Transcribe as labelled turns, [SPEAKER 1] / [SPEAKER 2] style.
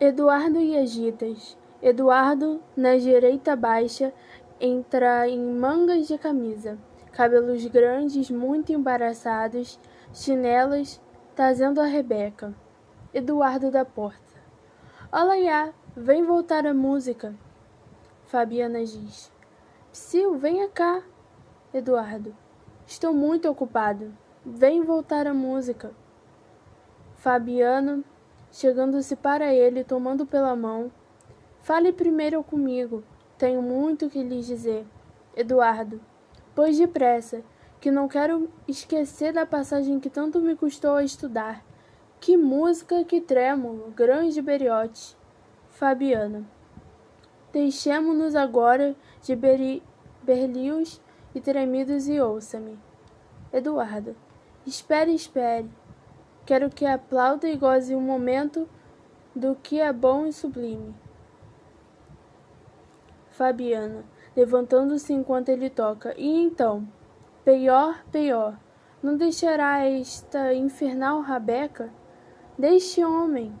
[SPEAKER 1] Eduardo e Agitas. Eduardo, na direita baixa, entra em mangas de camisa, cabelos grandes, muito embaraçados, chinelas, trazendo a Rebeca. Eduardo da porta. Olá, vem voltar a música. Fabiana diz. Psyu, venha cá. Eduardo. Estou muito ocupado. Vem voltar a música. Fabiano, chegando-se para ele, tomando pela mão. Fale primeiro comigo. Tenho muito que lhes dizer. Eduardo. Pois depressa, que não quero esquecer da passagem que tanto me custou a estudar. Que música, que trêmulo, grande beriote. Fabiana. Deixemo-nos agora de beri, berlios e tremidos e ouça-me. Eduardo. Espere, espere. Quero que aplauda e goze um momento do que é bom e sublime. Fabiana, levantando-se enquanto ele toca. E então? Pior, pior. Não deixará esta infernal rabeca? Deixe homem.